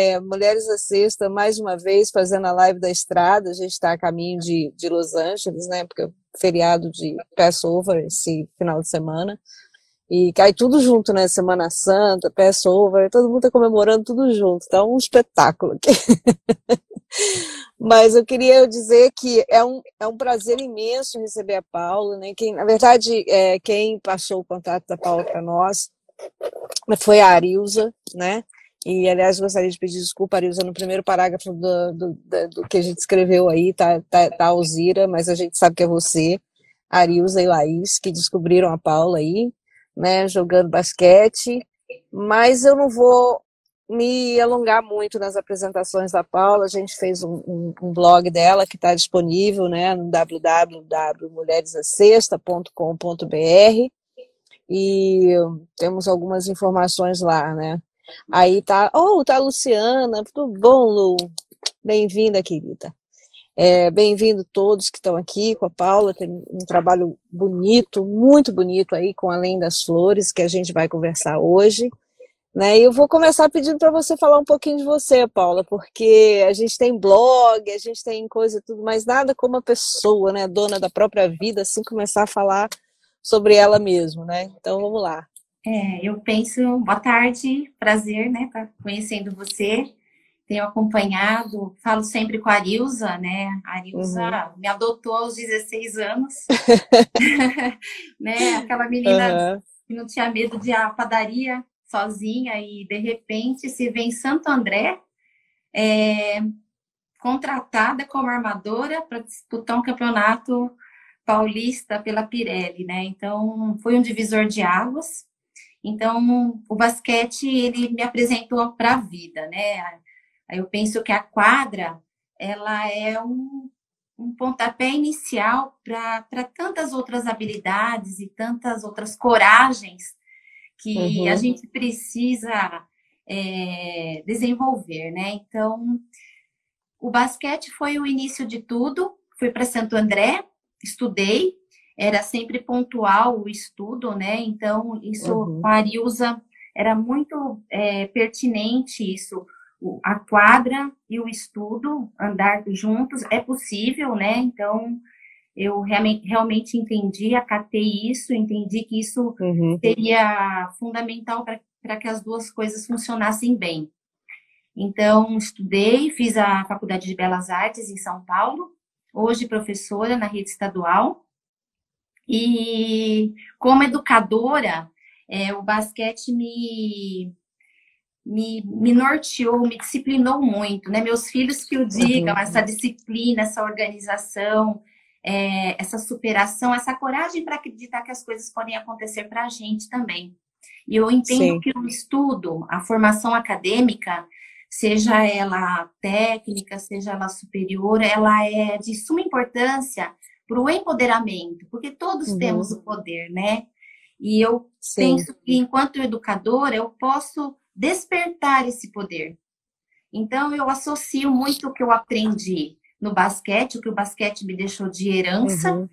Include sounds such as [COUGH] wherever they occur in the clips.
é, Mulheres à Sexta, mais uma vez, fazendo a live da estrada. A gente está a caminho de, de Los Angeles, né? Porque é feriado de Passover esse final de semana. E cai tudo junto, né? Semana Santa, Passover, todo mundo está comemorando tudo junto. Tá um espetáculo aqui. [LAUGHS] Mas eu queria dizer que é um, é um prazer imenso receber a Paula, né? Quem, na verdade, é, quem passou o contato da Paula para nós foi a Arilza, né? E, aliás, gostaria de pedir desculpa, Arilza, no primeiro parágrafo do, do, do, que a gente escreveu aí, tá, tá, tá Alzira, mas a gente sabe que é você, Arilza e Laís, que descobriram a Paula aí, né, jogando basquete, mas eu não vou me alongar muito nas apresentações da Paula, a gente fez um, um, um blog dela que está disponível né, no www.mulheresacesta.com.br e temos algumas informações lá, né? Aí tá, oh, tá a Luciana, tudo bom, Lu? Bem-vinda, querida. É, Bem-vindo todos que estão aqui com a Paula, tem um trabalho bonito, muito bonito aí com Além das Flores, que a gente vai conversar hoje. Né? E eu vou começar pedindo para você falar um pouquinho de você, Paula, porque a gente tem blog, a gente tem coisa tudo, mas nada como a pessoa, né, dona da própria vida, assim começar a falar sobre ela mesma, né? Então vamos lá. É, eu penso, boa tarde, prazer, né, estar tá conhecendo você. Tenho acompanhado, falo sempre com a Arilza, né? A Arilza uhum. me adotou aos 16 anos, [LAUGHS] né? Aquela menina uhum. que não tinha medo de ir à padaria, sozinha e de repente se vê em Santo André é, contratada como armadora para disputar um campeonato paulista pela Pirelli, né? Então foi um divisor de águas. Então o basquete ele me apresentou para a vida, né? Eu penso que a quadra ela é um, um pontapé inicial para tantas outras habilidades e tantas outras coragens que uhum. a gente precisa é, desenvolver, né? Então, o basquete foi o início de tudo. Fui para Santo André, estudei, era sempre pontual o estudo, né? Então, isso uhum. a era muito é, pertinente isso. A quadra e o estudo andar juntos é possível, né? Então, eu realmente, realmente entendi, acatei isso, entendi que isso uhum. seria fundamental para que as duas coisas funcionassem bem. Então, estudei, fiz a Faculdade de Belas Artes em São Paulo, hoje professora na rede estadual. E como educadora, é, o basquete me, me, me norteou, me disciplinou muito, né? Meus filhos que o digam, uhum. essa disciplina, essa organização, é, essa superação, essa coragem para acreditar que as coisas podem acontecer para a gente também. E eu entendo Sim. que o estudo, a formação acadêmica, seja ela técnica, seja ela superior, ela é de suma importância para o empoderamento, porque todos uhum. temos o poder, né? E eu Sim. penso que, enquanto educadora, eu posso despertar esse poder. Então, eu associo muito o que eu aprendi no basquete, o que o basquete me deixou de herança. Uhum.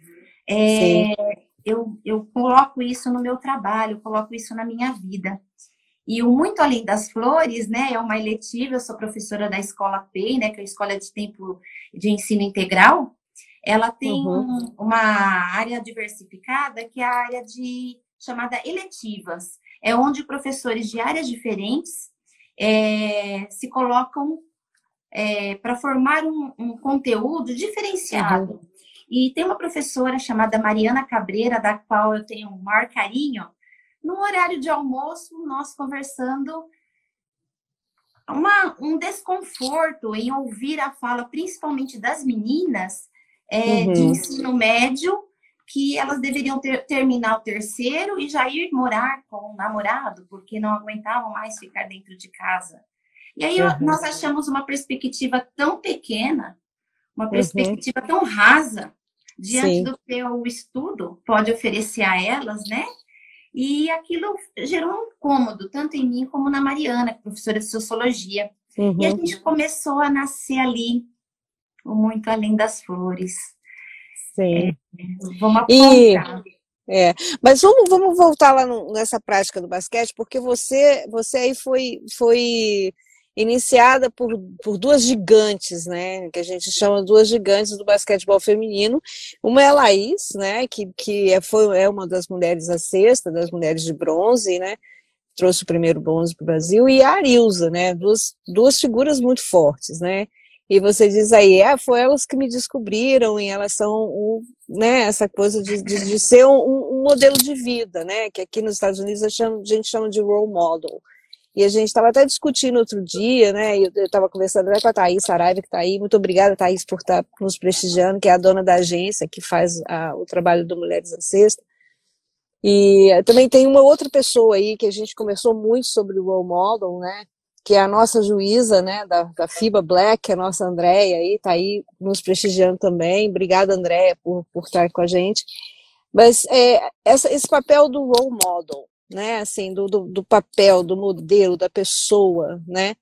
É, eu, eu coloco isso no meu trabalho, coloco isso na minha vida. E o Muito Além das Flores, né, é uma eletiva, eu sou professora da Escola PEI, né, que é a Escola de Tempo de Ensino Integral. Ela tem uhum. uma área diversificada, que é a área de chamada eletivas. É onde professores de áreas diferentes é, se colocam é, para formar um, um, conteúdo diferenciado. Uhum. E tem uma professora chamada Mariana Cabreira, da qual eu tenho um maior carinho. No horário de almoço, nós conversando, uma, um desconforto em ouvir a fala, principalmente das meninas é, uhum. de ensino médio, que elas deveriam ter, terminar o terceiro e já ir morar com o namorado, porque não aguentavam mais ficar dentro de casa. E aí uhum. nós achamos uma perspectiva tão pequena, uma uhum. perspectiva uhum. tão rasa, diante Sim. do que o estudo pode oferecer a elas, né? E aquilo gerou um incômodo, tanto em mim como na Mariana, é professora de sociologia. Uhum. E a uhum. gente começou a nascer ali, muito além das flores. Sim. É, vamos apontar. E... É, mas vamos, vamos voltar lá no, nessa prática do basquete, porque você, você aí foi, foi iniciada por, por duas gigantes, né, que a gente chama duas gigantes do basquetebol feminino. Uma é a Laís, né, que, que é, foi, é uma das mulheres a sexta, das mulheres de bronze, né, trouxe o primeiro bronze para o Brasil, e a Arilza, né, duas, duas figuras muito fortes, né, e você diz aí, é, foi elas que me descobriram em relação, um, né, essa coisa de, de, de ser um, um, modelo de vida, né, que aqui nos Estados Unidos a, gente chama de role model. E a gente estava até discutindo outro dia, né, eu estava conversando com a Thaís Saraiva, que está aí, muito obrigada, Thaís, por estar tá nos prestigiando, que é a dona da agência, que faz a, o trabalho do Mulheres à Sexta. E também tem uma outra pessoa aí, que a gente conversou muito sobre o role model, né, que é a nossa juíza, né, da, da FIBA Black, a nossa Andréia aí, tá aí nos prestigiando também. Obrigada, Andréia, por, por estar com a gente. Mas é, essa, esse papel do role model, né, assim, do, do, do, papel, do modelo, da pessoa, né,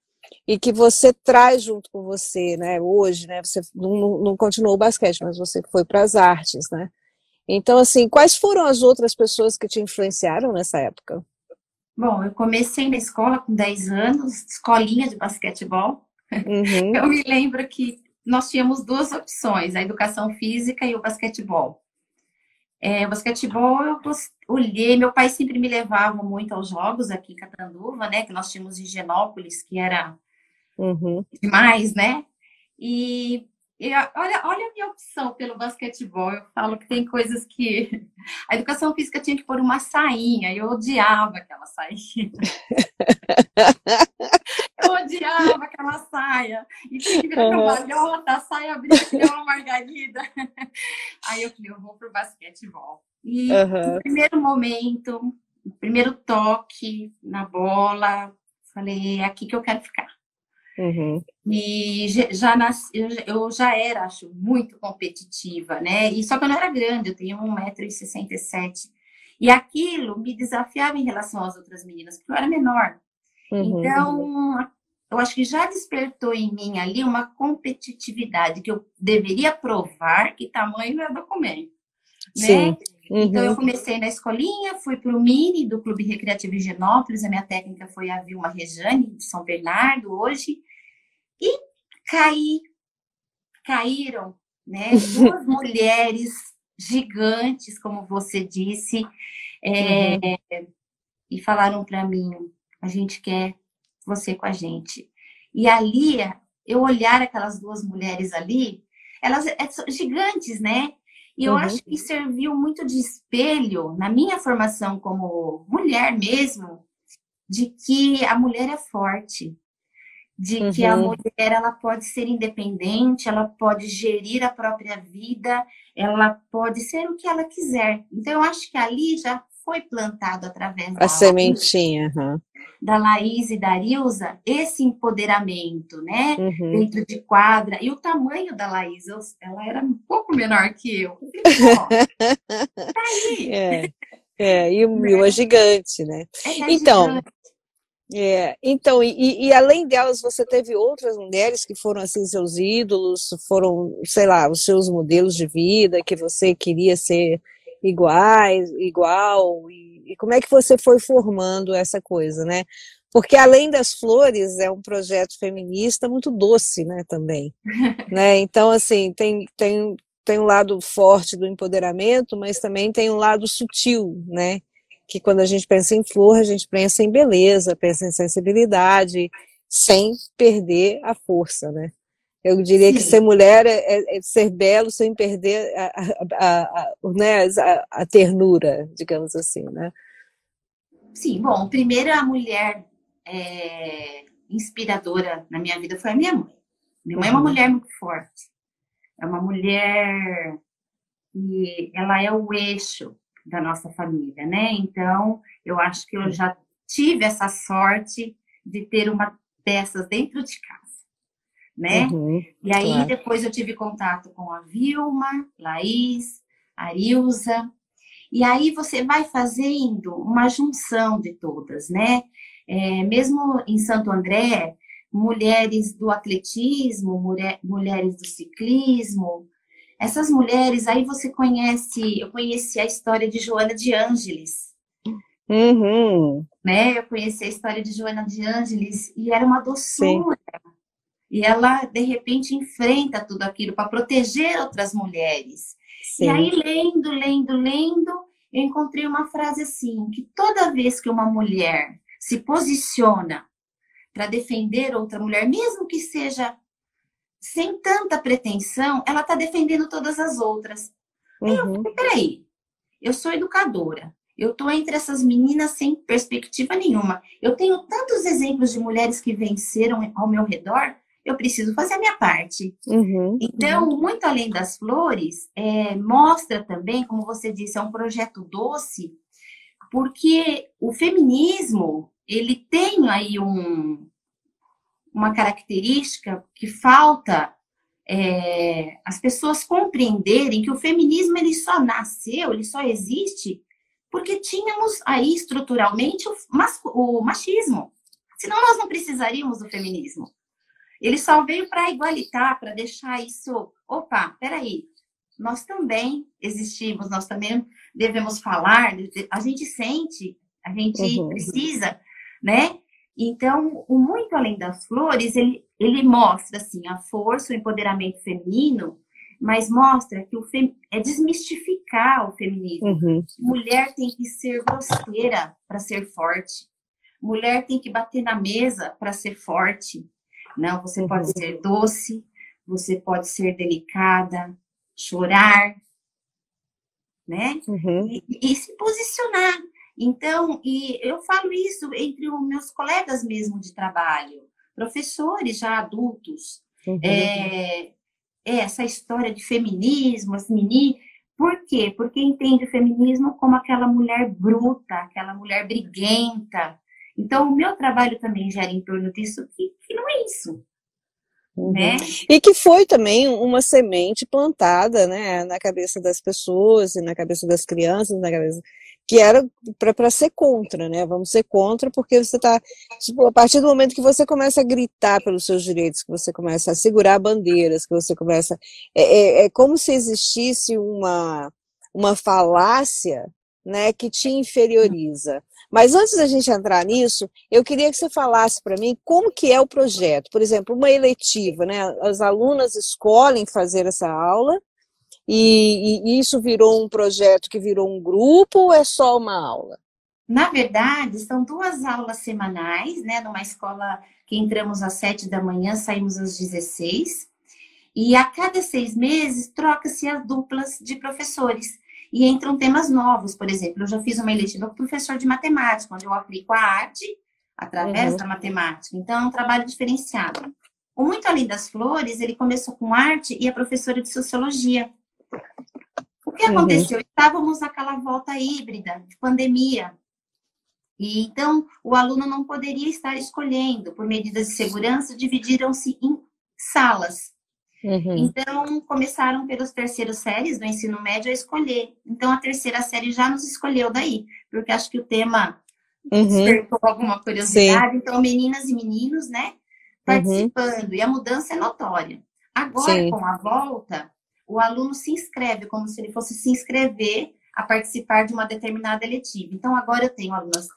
e que você traz junto com você, né, hoje, né, você não, não continuou o basquete, mas você foi para as artes, né. Então, assim, quais foram as outras pessoas que te influenciaram nessa época? Bom, eu comecei na escola com 10 anos, escolinha de basquetebol. Uhum. Eu me lembro que nós tínhamos duas opções, a educação física e o basquetebol. É, o basquetebol eu olhei, meu pai sempre me levava muito aos jogos aqui em Catanduva, né, que nós tínhamos em Genópolis, que era uhum. demais, né, e e olha, olha a minha opção pelo basquetebol. Eu falo que tem coisas que. [LAUGHS] A educação física tinha que pôr uma sainha, eu odiava aquela sainha. [LAUGHS] eu odiava aquela saia. E tinha que virar uhum. cambalhota, a saia abria que uma margarida. [LAUGHS] Aí eu falei, eu vou pro basquetebol. E uhum. no primeiro momento, no primeiro toque na bola, falei, é aqui que eu quero ficar. Uhum. E já nasci, eu já era, acho, muito competitiva, né? E só que eu não era grande, eu tenho 1,67m. E aquilo me desafiava em relação às outras meninas, porque eu era menor. Uhum. Então, eu acho que já despertou em mim ali uma competitividade que eu deveria provar que tamanho é documento, né? Sim. Uhum. Então, eu uhum. comecei na escolinha, fui para o Mini do Clube Recreativo Higienópolis, a minha técnica foi a Vilma Rejane, de São Bernardo, hoje, e caí, caíram, né, [LAUGHS] duas mulheres gigantes, como você disse, é, uhum. e falaram para mim, a gente quer você com a gente. E ali, eu olhar aquelas duas mulheres ali, elas é, são gigantes, né? E eu uhum. acho que serviu muito de espelho na minha formação como mulher mesmo, de que a mulher é forte, de uhum. que a uhum. mulher ela pode ser independente, ela pode gerir a própria vida, ela pode ser o que ela quiser. Então eu acho que ali já foi plantado através a da sementinha uhum. da Laís e da Ilza esse empoderamento, né? Uhum. Dentro de quadra e o tamanho da Laís, eu, ela era um pouco menor que eu. [LAUGHS] tá aí. É. É, e o Mil é gigante, né? É, então, gigante. É, então, e, e, além delas, você teve outras mulheres que foram assim seus ídolos, foram, sei lá, os seus modelos de vida, que você queria ser iguais, igual, e, e como é que você foi formando essa coisa, né? Porque além das flores, é um projeto feminista muito doce, né, também, [LAUGHS] né? Então, assim, tem, tem, tem um lado forte do empoderamento, mas também tem um lado sutil, né? Que quando a gente pensa em flor, a gente pensa em beleza, pensa em sensibilidade, sem perder a força, né? Eu diria Sim. que ser mulher é, é, é, ser belo sem perder a, a, a, né, a, ternura, digamos assim, né? Sim, bom, a mulher é, inspiradora na minha vida foi a minha mãe. Minha mãe é uma uhum. mulher muito forte. É uma mulher e ela é o eixo da nossa família, né? Então, eu acho que eu já tive essa sorte de ter uma peças dentro de casa, né? Uhum, e aí claro. depois eu tive contato com a Vilma, Laís, a Ilza, e aí você vai fazendo uma junção de todas, né? É, mesmo em Santo André, mulheres do atletismo, mulher, mulheres do ciclismo, essas mulheres, aí você conhece, eu conheci a história de Joana de Ângeles, Uhum. Né? Eu conheci a história de Joana de Ângeles e era uma doçura. Sim. E ela, de repente, enfrenta tudo aquilo para proteger outras mulheres. Sim. E aí, lendo, lendo, lendo, eu encontrei uma frase assim: que toda vez que uma mulher se posiciona para defender outra mulher, mesmo que seja sem tanta pretensão, ela está defendendo todas as outras. Uhum. Eu peraí, eu sou educadora, eu estou entre essas meninas sem perspectiva nenhuma. Eu tenho tantos exemplos de mulheres que venceram ao meu redor, eu preciso fazer a minha parte. Uhum, então, uhum. muito além das flores, é, mostra também, como você disse, é um projeto doce, porque o feminismo ele tem aí um, uma característica que falta é, as pessoas compreenderem que o feminismo ele só nasceu, ele só existe porque tínhamos aí estruturalmente o, o machismo. Senão nós não precisaríamos do feminismo. Ele só veio para igualitar, para deixar isso. Opa, peraí, nós também existimos, nós também devemos falar, a gente sente, a gente uhum. precisa, né? Então, o Muito Além das Flores, ele, ele mostra, assim, a força, o empoderamento feminino, mas mostra que o fem... é desmistificar o feminismo. Uhum. Mulher tem que ser grosseira para ser forte. Mulher tem que bater na mesa para ser forte. Não, você uhum. pode ser doce, você pode ser delicada, chorar, né? Uhum. E, e, se posicionar. Então, e eu falo isso entre os meus colegas mesmo de trabalho, professores já adultos. Uhum. É, é essa história de feminismo, as meninas. Por quê? Porque entende o feminismo como aquela mulher bruta, aquela mulher briguenta, então, o meu trabalho também gera em torno disso, que, que não é isso. Uhum. Né? E que foi também uma semente plantada né, na cabeça das pessoas e na cabeça das crianças, na cabeça que era para ser contra, né? Vamos ser contra porque você está tipo, a partir do momento que você começa a gritar pelos seus direitos, que você começa a segurar bandeiras, que você começa é, é, é como se existisse uma uma falácia, né, que te inferioriza. Mas antes da gente entrar nisso, eu queria que você falasse para mim como que é o projeto. Por exemplo, uma eletiva, né? As alunas escolhem fazer essa aula e, e isso virou um projeto que virou um grupo ou é só uma aula? Na verdade, são duas aulas semanais, né? Numa escola que entramos às sete da manhã, saímos às 16. E a cada seis meses troca-se as duplas de professores e entram temas novos. Por exemplo, eu já fiz uma eletiva com professor de matemática, onde eu aplico a arte através uhum. da matemática. Então, é um trabalho diferenciado. O Muito Além das Flores, ele começou com arte e a professora de sociologia. O que uhum. aconteceu? Estávamos naquela volta híbrida, de pandemia. E então, o aluno não poderia estar escolhendo. Por medidas de segurança, dividiram-se em salas. Uhum. Então, começaram pelos terceiros séries do ensino médio a escolher. Então, a terceira série já nos escolheu daí, porque acho que o tema uhum. despertou alguma curiosidade. Sim. Então, meninas e meninos, né, participando. Uhum. E a mudança é notória. Agora, Sim. com a volta, o aluno se inscreve, como se ele fosse se inscrever a participar de uma determinada eletiva. Então, agora eu tenho alunas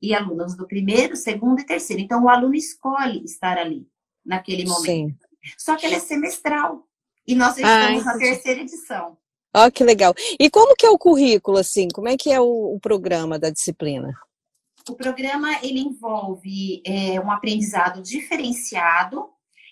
e alunos do primeiro, segundo e terceiro. Então, o aluno escolhe estar ali, naquele momento. Sim. Só que ele é semestral. E nós ah, estamos ah, na terceira edição. Ó, oh, que legal. E como que é o currículo, assim? Como é que é o, o programa da disciplina? O programa, ele envolve é, um aprendizado diferenciado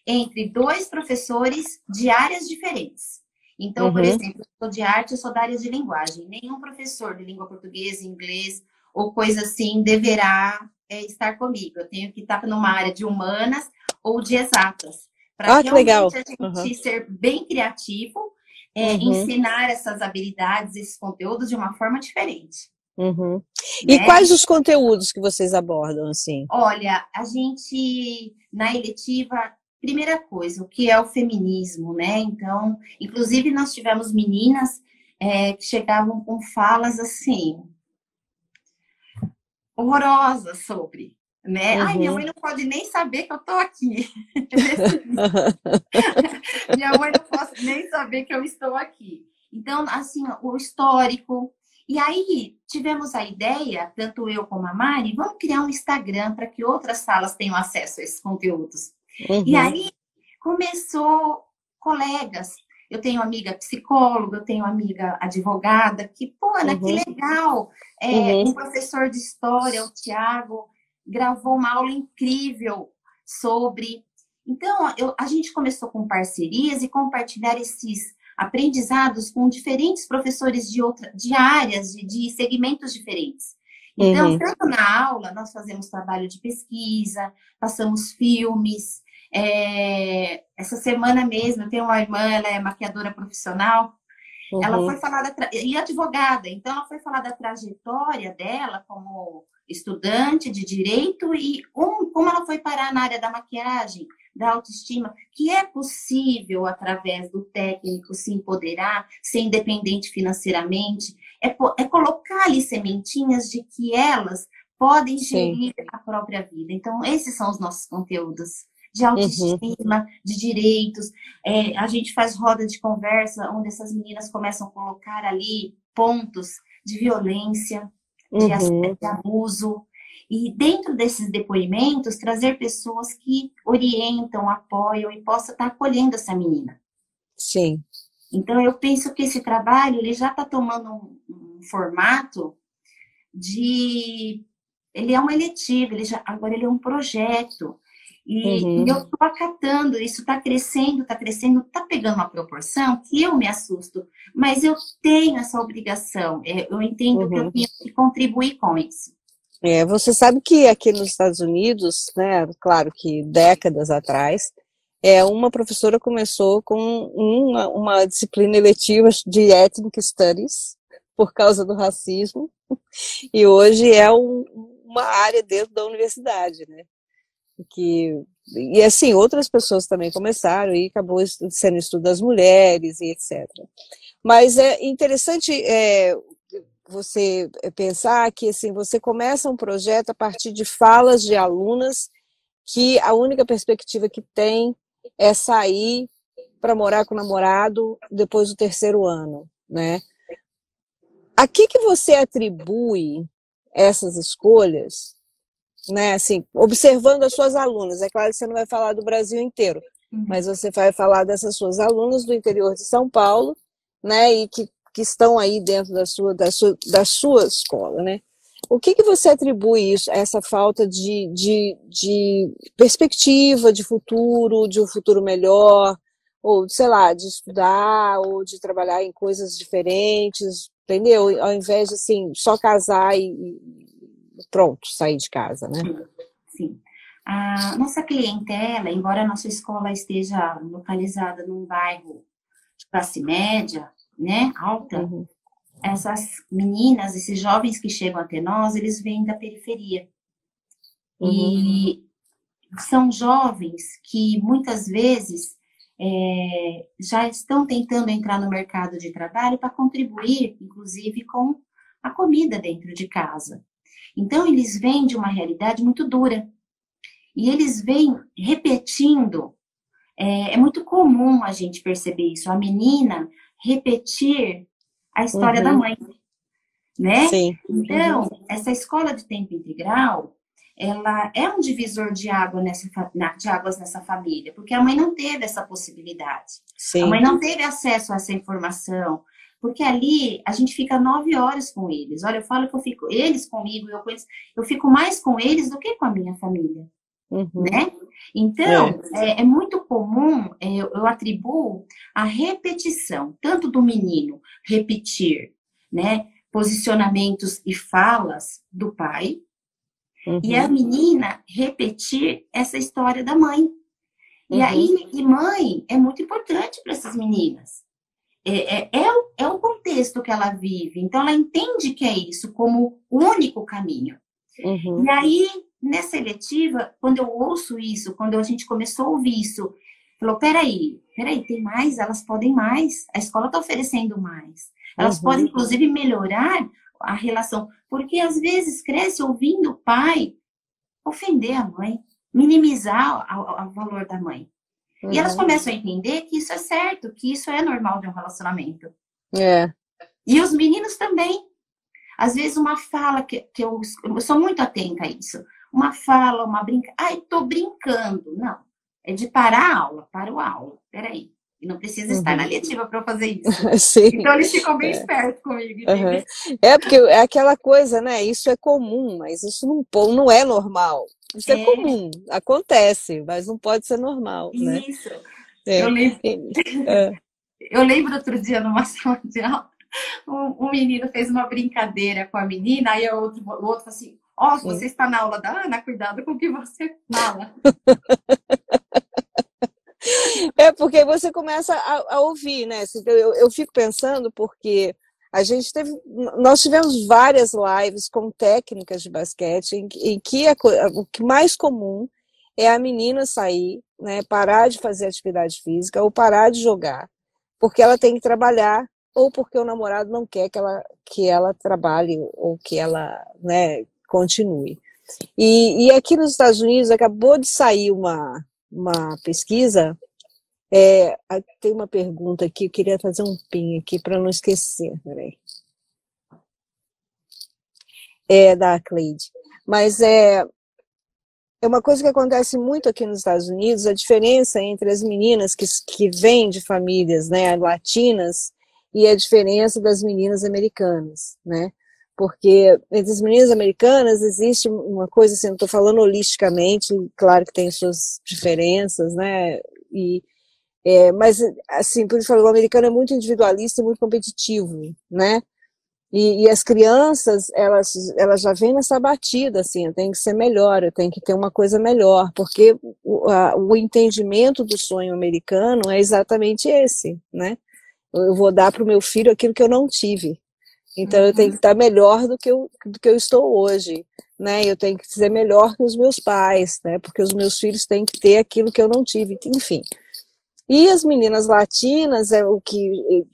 entre dois professores de áreas diferentes. Então, uhum. por exemplo, eu sou de arte, eu sou da área de linguagem. Nenhum professor de língua portuguesa, inglês ou coisa assim deverá é, estar comigo. Eu tenho que estar numa área de humanas ou de exatas para ah, realmente legal. a gente uhum. ser bem criativo, é, uhum. ensinar essas habilidades, esses conteúdos de uma forma diferente. Uhum. E né? quais os conteúdos que vocês abordam, assim? Olha, a gente, na eletiva, primeira coisa, o que é o feminismo, né? Então, inclusive nós tivemos meninas é, que chegavam com falas assim, horrorosas sobre né? Uhum. Ai, minha mãe não pode nem saber que eu tô aqui. [LAUGHS] minha mãe não pode nem saber que eu estou aqui. Então, assim, o histórico. E aí tivemos a ideia, tanto eu como a Mari, vamos criar um Instagram para que outras salas tenham acesso a esses conteúdos. Uhum. E aí começou colegas. Eu tenho amiga psicóloga, eu tenho amiga advogada, que, pô, Ana, uhum. que legal! É, uhum. Um professor de história, o Tiago, gravou uma aula incrível sobre. Então, eu, a gente começou com parcerias e compartilhar esses aprendizados com diferentes professores de, outra, de áreas, de, de segmentos diferentes. Então, uhum. tanto na aula, nós fazemos trabalho de pesquisa, passamos filmes. É, essa semana mesmo, eu tenho uma irmã, ela é maquiadora profissional, uhum. ela foi falar da, e advogada, então ela foi falar da trajetória dela como estudante de direito e um, como ela foi parar na área da maquiagem, da autoestima, que é possível, através do técnico, se empoderar, ser independente financeiramente, é, é colocar ali sementinhas de que elas podem gerir Sim. a própria vida. Então, esses são os nossos conteúdos de uhum. autoestima, uhum. de direitos. É, a gente faz roda de conversa, onde essas meninas começam a colocar ali pontos de violência, de, uhum. de abuso, e dentro desses depoimentos, trazer pessoas que orientam, apoiam e possam estar acolhendo essa menina. Sim. Então, eu penso que esse trabalho ele já está tomando um, um, formato de. Ele é uma eletiva, ele já, agora ele é um projeto. E, uhum. eu estou acatando, isso está crescendo, está crescendo, está pegando uma proporção que eu me assusto. Mas eu tenho essa obrigação, é, eu entendo uhum. que eu uhum. tenho que contribuir com isso. É, você sabe que aqui nos Estados Unidos, né, claro que décadas atrás, é, uma professora começou com uma, uma disciplina eletiva de Ethnic Studies, por causa do racismo, [LAUGHS] e hoje é um, uma área dentro da universidade, né? Que, e assim, outras pessoas também começaram e acabou sendo estudo das mulheres e etc. Mas é interessante é, você eh, pensar que assim você começa um projeto a partir de falas de alunas que a única perspectiva que tem é sair para morar com o namorado depois do terceiro ano, né? A que que você atribui essas escolhas, né? Assim, observando as suas alunas, é claro que você não vai falar do Brasil inteiro, uhum. mas você vai falar dessas suas alunas do interior de São Paulo, né? E que que estão aí dentro da sua, da sua, da sua escola, né? O que, que você atribui isso, essa falta de, de, de perspectiva de futuro, de um futuro melhor, ou, sei lá, de estudar, ou de trabalhar em coisas diferentes, entendeu? Ao invés de, assim, só casar e, e pronto, sair de casa, né? Sim. A nossa clientela, embora a nossa escola esteja localizada num bairro de classe média, né, alta, uhum. essas meninas, esses jovens que chegam até nós, eles vêm da periferia. Uhum. E são jovens que muitas vezes é, já estão tentando entrar no mercado de trabalho para contribuir, inclusive, com a comida dentro de casa. Então, eles vêm de uma realidade muito dura. E eles vêm repetindo. É, é muito comum a gente perceber isso. A menina repetir a história uhum. da mãe, né? Sim. Então, uhum. essa escola de tempo integral, ela é um divisor de, água nessa, de águas nessa família, porque a mãe não teve essa possibilidade. Sim. A mãe não teve acesso a essa informação, porque ali a gente fica nove horas com eles. Olha, eu falo que eu fico, eles comigo, eu, eu fico mais com eles do que com a minha família. Uhum. Né? Então, é. É, é muito comum, é, eu, eu atribuo a repetição, tanto do menino repetir, né, posicionamentos e falas do pai, uhum. e a uhum. menina repetir essa história da mãe. E uhum. aí, e mãe é muito importante para essas meninas. É, é, é, o, é o contexto que ela vive. Então, ela entende que é isso como o único caminho. Uhum. E aí, nessa eletiva, quando eu ouço isso, quando a gente começou a ouvir isso, falou: peraí, peraí, tem mais, elas podem mais, a escola está oferecendo mais. Elas uhum. podem, inclusive, melhorar a relação, porque às vezes cresce ouvindo o pai ofender a mãe, minimizar o, valor da mãe. Uhum. E elas uhum. começam a entender que isso é certo, que isso é normal de um relacionamento. É. E os meninos também. Às vezes uma fala que, que eu, eu sou muito atenta a isso. Uma fala, uma brinca. Ai, tô brincando. Não. É de parar a aula, para o aula. Peraí. E não precisa estar uhum. na letiva para fazer isso. [LAUGHS] Então eles ficam bem é. espertos comigo. Uhum. É porque é aquela coisa, né? Isso é comum, mas isso não, não é normal. Isso é. é comum, acontece, mas não pode ser normal. Né? Isso. É. Eu, lembro... É. eu lembro outro dia numa [LAUGHS] sala de aula, um, um, menino fez uma brincadeira com a menina, aí o outro, o outro falou assim: Ó, oh, você está na aula da Ana, cuidado com o que você fala. [LAUGHS] [LAUGHS] É porque você começa a, a ouvir, né? Eu, eu fico pensando porque a gente teve, nós tivemos várias lives com técnicas de basquete em, em que a, o que mais comum é a menina sair, né, parar de fazer atividade física ou parar de jogar, porque ela tem que trabalhar ou porque o namorado não quer que ela que ela trabalhe ou que ela, né, continue. E, e aqui nos Estados Unidos acabou de sair uma uma pesquisa. É, tem uma pergunta aqui, eu queria fazer um pin aqui para não esquecer. Peraí. É da Cleide. Mas é, é uma coisa que acontece muito aqui nos Estados Unidos, a diferença entre as meninas que, que vêm de famílias né, latinas e a diferença das meninas americanas, né? Porque entre as meninas americanas existe uma coisa assim, eu estou falando holisticamente, claro que tem suas diferenças, né, e, é, mas assim, por isso o americano é muito individualista e muito competitivo, né, e, e, as crianças, elas, elas já vêm nessa batida, assim, tenho que ser melhor, eu tenho que ter uma coisa melhor, porque o, a, o entendimento do sonho americano é exatamente esse, né, eu vou dar para o meu filho aquilo que eu não tive, então uhum. eu tenho que estar melhor do que eu, do que eu estou hoje, né? Eu tenho que ser melhor que os meus pais, né? Porque os meus filhos têm que ter aquilo que eu não tive, enfim. E as meninas latinas é o que eh,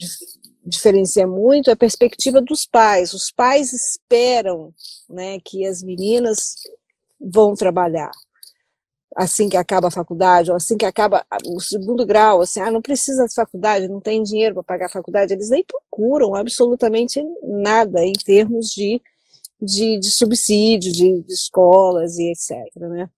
diferencia muito é a perspectiva dos pais. Os pais esperam, né, que as meninas vão trabalhar assim que acaba a faculdade, ou assim que acaba o segundo grau, assim, ah, não precisa de faculdade, não tem dinheiro para pagar a faculdade, eles nem procuram absolutamente nada em termos de, de, de subsídio, de, de, escolas e etc, né?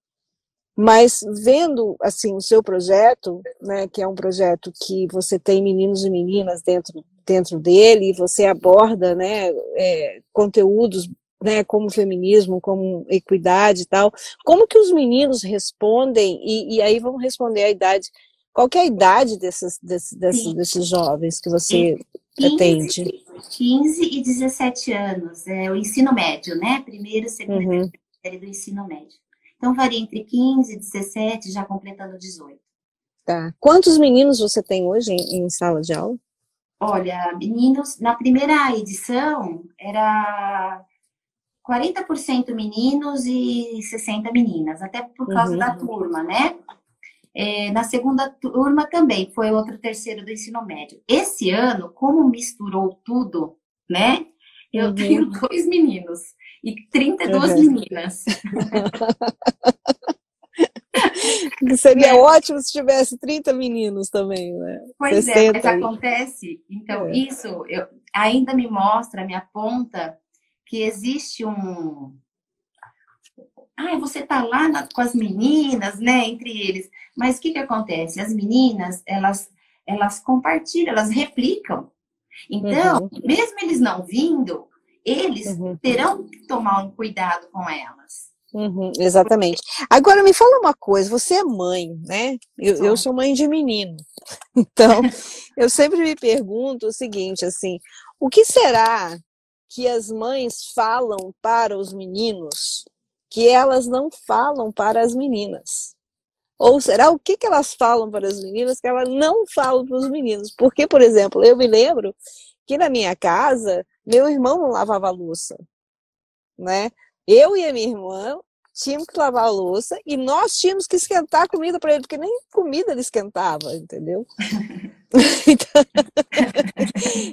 Mas vendo, assim, o seu projeto, né, que é um projeto que você tem meninos e meninas dentro, dentro dele, e você aborda, né, é, conteúdos né, como feminismo, como equidade e tal, como que os meninos respondem, e, e aí vão responder a idade, qual é a idade desses, desses, desses, desses jovens que você 15, atende? 15 e 17 anos, é o ensino médio, né, primeiro, segundo uhum. série do ensino médio. Então varia entre 15 e 17, já completando 18. Tá. Quantos meninos você tem hoje em, em sala de aula? Olha, meninos, na primeira edição era 40% meninos e 60 meninas, até por causa uhum. da turma, né? É, na segunda turma também, foi outro terceiro do ensino médio. Esse ano, como misturou tudo, né? Eu uhum. tenho [LAUGHS] dois meninos e 32 uhum. meninas. [LAUGHS] Seria é. ótimo se tivesse 30 meninos também, né? Pois é, mas acontece. Então, é. isso eu, ainda me mostra, me aponta que existe um. Ai, você tá lá na, com as meninas, né? Entre eles. Mas o que, que acontece? As meninas, elas, elas compartilham, elas replicam. Então, uhum. mesmo eles não vindo, eles uhum. terão que tomar um cuidado com elas. Uhum, exatamente. Agora me fala uma coisa, você é mãe, né? Eu, eu, sou mãe de menino. [LAUGHS] Então, eu sempre me pergunto o seguinte, assim, o que será que as mães falam para os meninos que elas não falam para as meninas? Ou será o que, que elas falam para as meninas que elas não falam para os meninos? Porque, por exemplo, eu me lembro que na minha casa, meu irmão não lavava louça, né? Eu e a minha irmã tínhamos que lavar a louça e nós tínhamos que esquentar a comida para ele, porque nem comida ele esquentava, entendeu? [LAUGHS] então,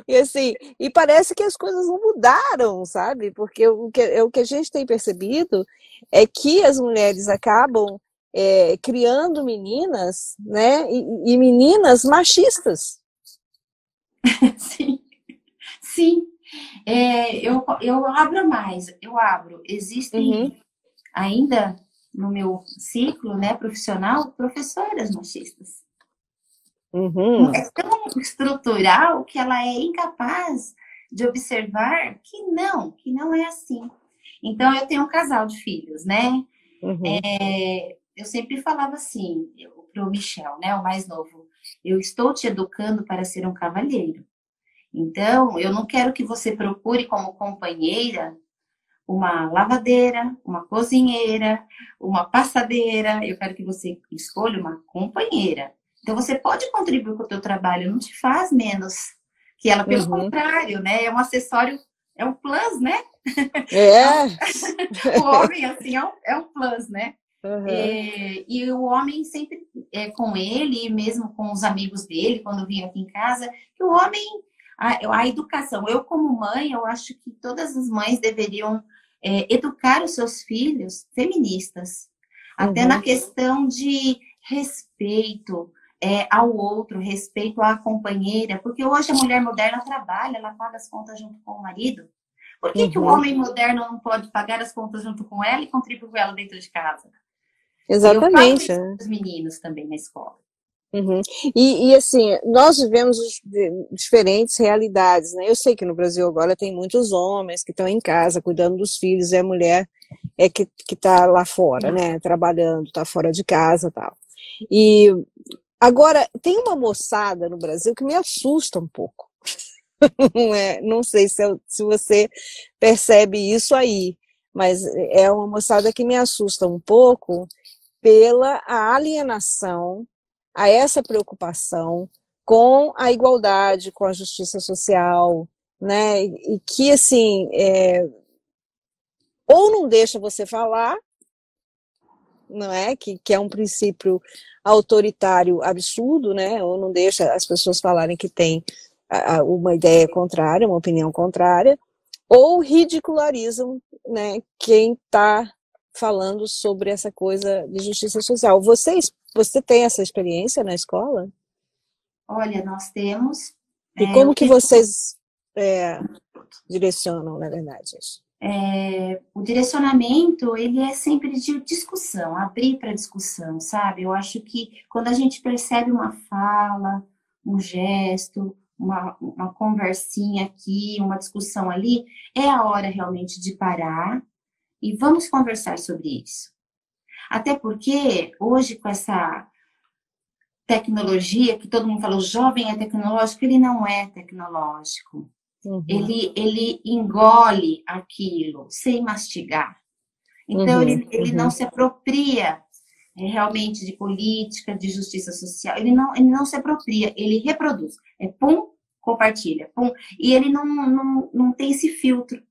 e assim, e parece que as coisas não mudaram, sabe? Porque o que, o que a gente tem percebido é que as mulheres acabam é, criando meninas, né? E, e meninas machistas. [LAUGHS] Sim, sim. É, eu, eu abro mais, eu abro. Existem uhum. Ainda no meu ciclo né, profissional professoras machistas. Uhum. É tão estrutural que ela é incapaz de observar que não, que não é assim. Então, eu tenho um casal de filhos, né? Uhum. É, eu sempre falava assim, para o Michel, né, o mais novo, eu estou te educando para ser um cavalheiro. Então, eu não quero que você procure como companheira uma lavadeira, uma cozinheira, uma passadeira. Eu quero que você escolha uma companheira. Então, você pode contribuir com o teu trabalho, não te faz menos que ela. Pelo uhum. contrário, né? É um acessório, é um plus, né? É. [LAUGHS] [LAUGHS] o homem, assim, é um, é um plus, né? Uhum. É, e o homem sempre é, com ele, mesmo com os amigos dele, quando vinha aqui em casa, que o homem, a, a educação, eu como mãe, eu acho que todas as mães deveriam é, educar os seus filhos feministas, uhum. até na questão de respeito é, ao outro, respeito à companheira, porque hoje a mulher moderna trabalha, ela paga as contas junto com o marido. Por que, uhum. que o uhum. homem moderno não pode pagar as contas junto com ela e contribuir com ela dentro de casa? Exatamente. Eu os meninos também na escola. Uhum. E, e, assim, nós vivemos diferentes realidades, né? Eu sei que no Brasil agora tem muitos homens que estão em casa cuidando dos filhos e a mulher é que está lá fora, né? Trabalhando, está fora de casa tal. E agora, tem uma moçada no Brasil que me assusta um pouco. [LAUGHS] é, não sei se, eu, se você percebe isso aí, mas é uma moçada que me assusta um pouco pela alienação a essa preocupação com a igualdade, com a justiça social, né? E que assim é, ou não deixa você falar, não é? Que, que é um princípio autoritário absurdo, né? Ou não deixa as pessoas falarem que tem uma ideia contrária, uma opinião contrária, ou ridicularizam, né? Quem está falando sobre essa coisa de justiça social. Vocês, você tem essa experiência na escola? Olha, nós temos. E é, como que vocês é, direcionam, na verdade, isso? É, o direcionamento ele é sempre de discussão, abrir para discussão, sabe? Eu acho que quando a gente percebe uma fala, um gesto, uma, uma conversinha aqui, uma discussão ali, é a hora realmente de parar e vamos conversar sobre isso. Até porque hoje com essa tecnologia que todo mundo fala, o jovem é tecnológico, ele não é tecnológico. Uhum. Ele, ele engole aquilo sem mastigar. Então, uhum. ele, ele uhum. não se apropria é, realmente de política, de justiça social. Ele não, ele não se apropria, ele reproduz. É pum, compartilha, pum. E ele não, não, não tem esse filtro.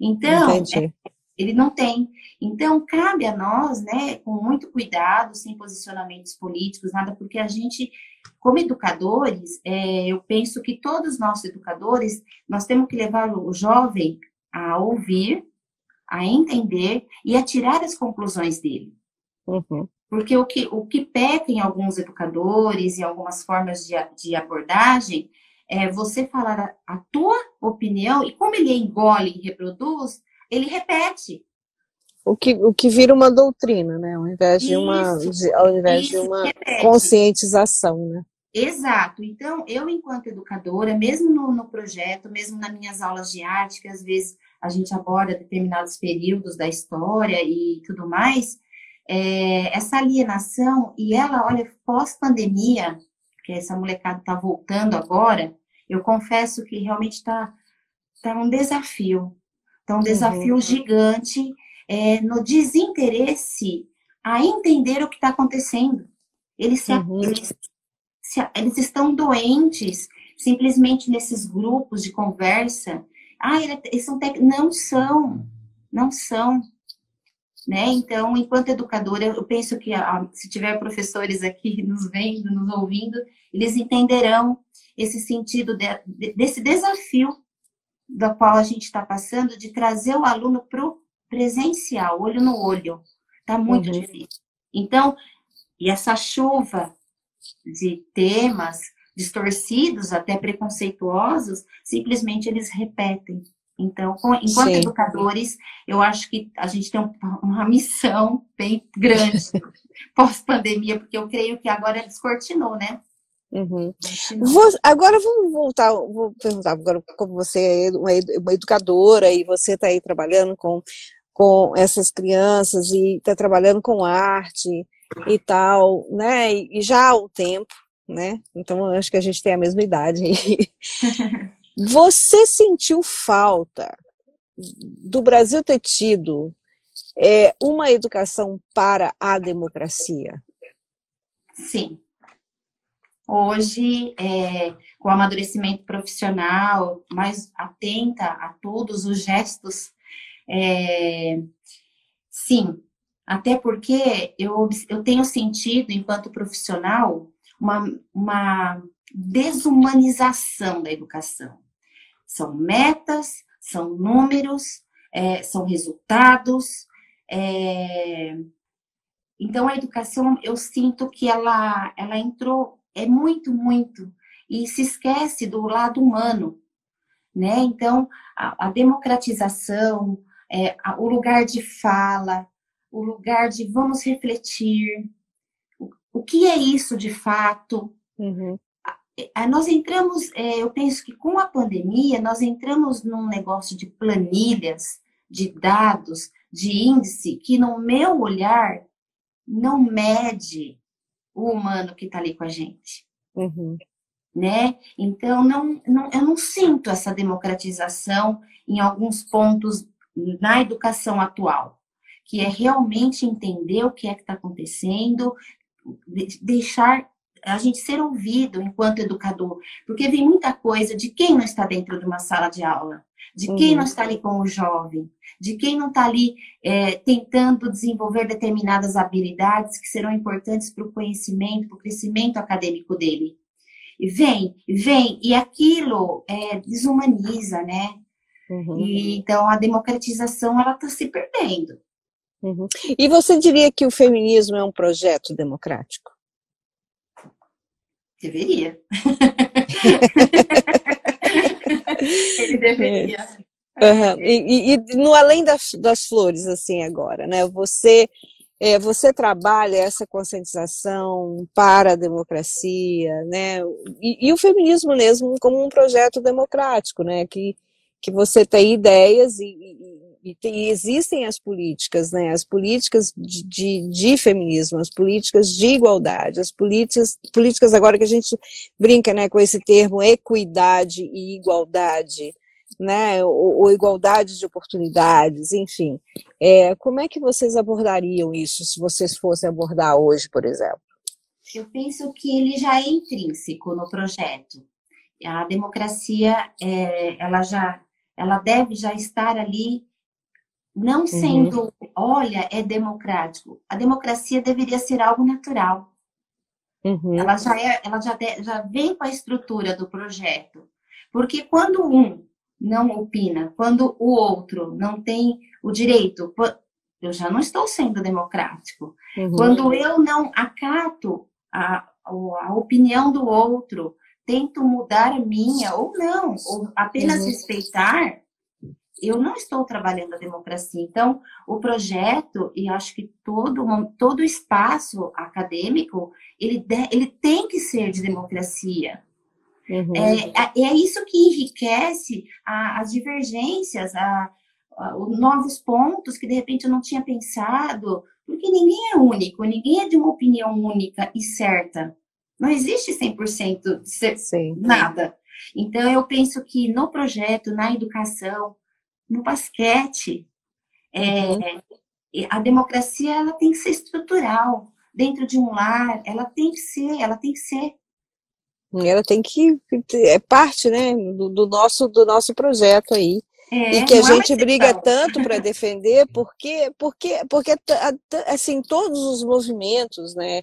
Então, é, ele não tem. Então, cabe a nós, né, com muito cuidado, sem posicionamentos políticos, nada, porque a gente, como educadores, é, eu penso que todos nós educadores, nós temos que levar o jovem a ouvir, a entender e a tirar as conclusões dele. Uhum. Porque o que, o que peca em alguns educadores e algumas formas de, de abordagem é você falar a, a tua opinião e como ele engole e reproduz, ele repete. O que, o que vira uma doutrina, né? Ao invés de uma, de, ao invés de uma conscientização, né? Exato. Então, eu, enquanto educadora, mesmo no, no, projeto, mesmo nas minhas aulas de arte, que às vezes a gente aborda determinados períodos da história e tudo mais, é, essa alienação, e ela, olha, pós-pandemia, que essa molecada está voltando agora, eu confesso que realmente está tá um desafio. Então, um desafio uhum. gigante é, no desinteresse a entender o que está acontecendo. Eles, se, uhum. eles, se, eles estão doentes simplesmente nesses grupos de conversa. Ah, eles são tec... não são, não são. Né? Então, enquanto educadora, eu penso que ah, se tiver professores aqui [LAUGHS] nos vendo, nos ouvindo, eles entenderão esse sentido de, desse desafio da qual a gente está passando, de trazer o aluno para o presencial, olho no olho. Está muito uhum. difícil. Então, e essa chuva de temas distorcidos, até preconceituosos, simplesmente eles repetem. Então, enquanto Sim. educadores, eu acho que a gente tem uma missão bem grande [LAUGHS] pós-pandemia, porque eu creio que agora descortinou, né? Uhum. Vou, agora vamos voltar, vou perguntar agora como você é uma educadora e você está aí trabalhando com, com essas crianças e está trabalhando com arte e tal, né? E, já há um tempo, né? Então acho que a gente tem a mesma idade. [LAUGHS] você sentiu falta do Brasil ter tido é, uma educação para a democracia? Sim. Hoje, é, com o amadurecimento profissional, mais atenta a todos os gestos, é, sim, até porque eu, eu tenho sentido, enquanto profissional, uma, uma desumanização da educação. São metas, são números, é, são resultados. É... Então, a educação, eu sinto que ela, ela entrou, é muito, muito, e se esquece do lado humano, né? Então, a, a democratização, é, a, o lugar de fala, o lugar de vamos refletir, o, o que é isso de fato, uhum. Nós entramos, é, eu penso que com a pandemia, nós entramos num negócio de planilhas, de dados, de índice, que no meu olhar não mede o humano que está ali com a gente. Uhum. Né? Então, não, não, eu não sinto essa democratização em alguns pontos na educação atual, que é realmente entender o que é que está acontecendo, deixar a gente ser ouvido enquanto educador, porque vem muita coisa de quem não está dentro de uma sala de aula, de quem uhum. não está ali com o jovem, de quem não está ali é, tentando desenvolver determinadas habilidades que serão importantes para o conhecimento, para o crescimento acadêmico dele. E vem, vem, e aquilo é, desumaniza, né? Uhum. E, então a democratização ela está se perdendo. Uhum. E você diria que o feminismo é um projeto democrático? Deveria. [LAUGHS] Ele deveria. Uhum. E, e, e, no além das, das flores, assim, agora, né? Você, é, você trabalha essa conscientização para a democracia, né? E, e, o feminismo mesmo como um projeto democrático, né? Que, que você tem ideias e, e, tem, existem as políticas, né? As políticas de, de, de, feminismo, as políticas de igualdade, as políticas, políticas agora que a gente brinca, né, com esse termo equidade e igualdade, né? Ou, ou igualdade de oportunidades, enfim. É, como é que vocês abordariam isso se vocês fossem abordar hoje, por exemplo? Eu penso que ele já é intrínseco no projeto. A democracia, é, ela já, ela deve já estar ali não uhum. sendo, uhum. olha, é democrático. A democracia deveria ser algo natural. Uhum. Ela já é, ela já, de, já vem com a estrutura do projeto. Porque quando um não opina, quando o outro não tem o direito, eu já não estou sendo democrático. Uhum. Quando eu não acato a, a opinião do outro, tento mudar a minha ou não, ou apenas uhum. respeitar, eu não estou trabalhando a democracia. Então, o projeto, e acho que todo, todo espaço acadêmico, ele, de, ele tem que ser de democracia. Uhum. É, é isso que enriquece a, as divergências, a, a, novos pontos que de repente eu não tinha pensado, porque ninguém é único, ninguém é de uma opinião única e certa. Não existe 100% de Sim. nada. Então, eu penso que no projeto, na educação, no basquete. É, uhum. A democracia ela tem que ser estrutural. Dentro de um lar, ela tem que ser, ela tem que ser. Ela tem que é parte, né, do, do nosso do nosso projeto aí. É, e que a é gente briga tanto para defender, porque, porque, porque assim, todos os movimentos né,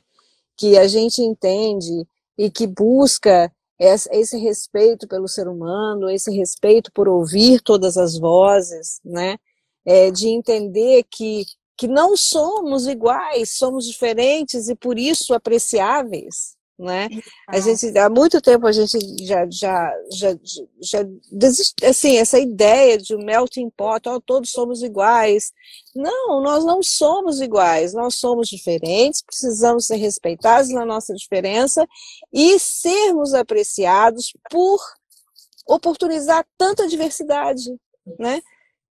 que a gente entende e que busca esse respeito pelo ser humano, esse respeito por ouvir todas as vozes, né? É, de entender que, que não somos iguais, somos diferentes e por isso apreciáveis, né? A gente há muito tempo a gente já já já, já desist, assim essa ideia de melting pot, oh, todos somos iguais. Não, nós não somos iguais, nós somos diferentes, precisamos ser respeitados na nossa diferença e sermos apreciados por oportunizar tanta diversidade, né?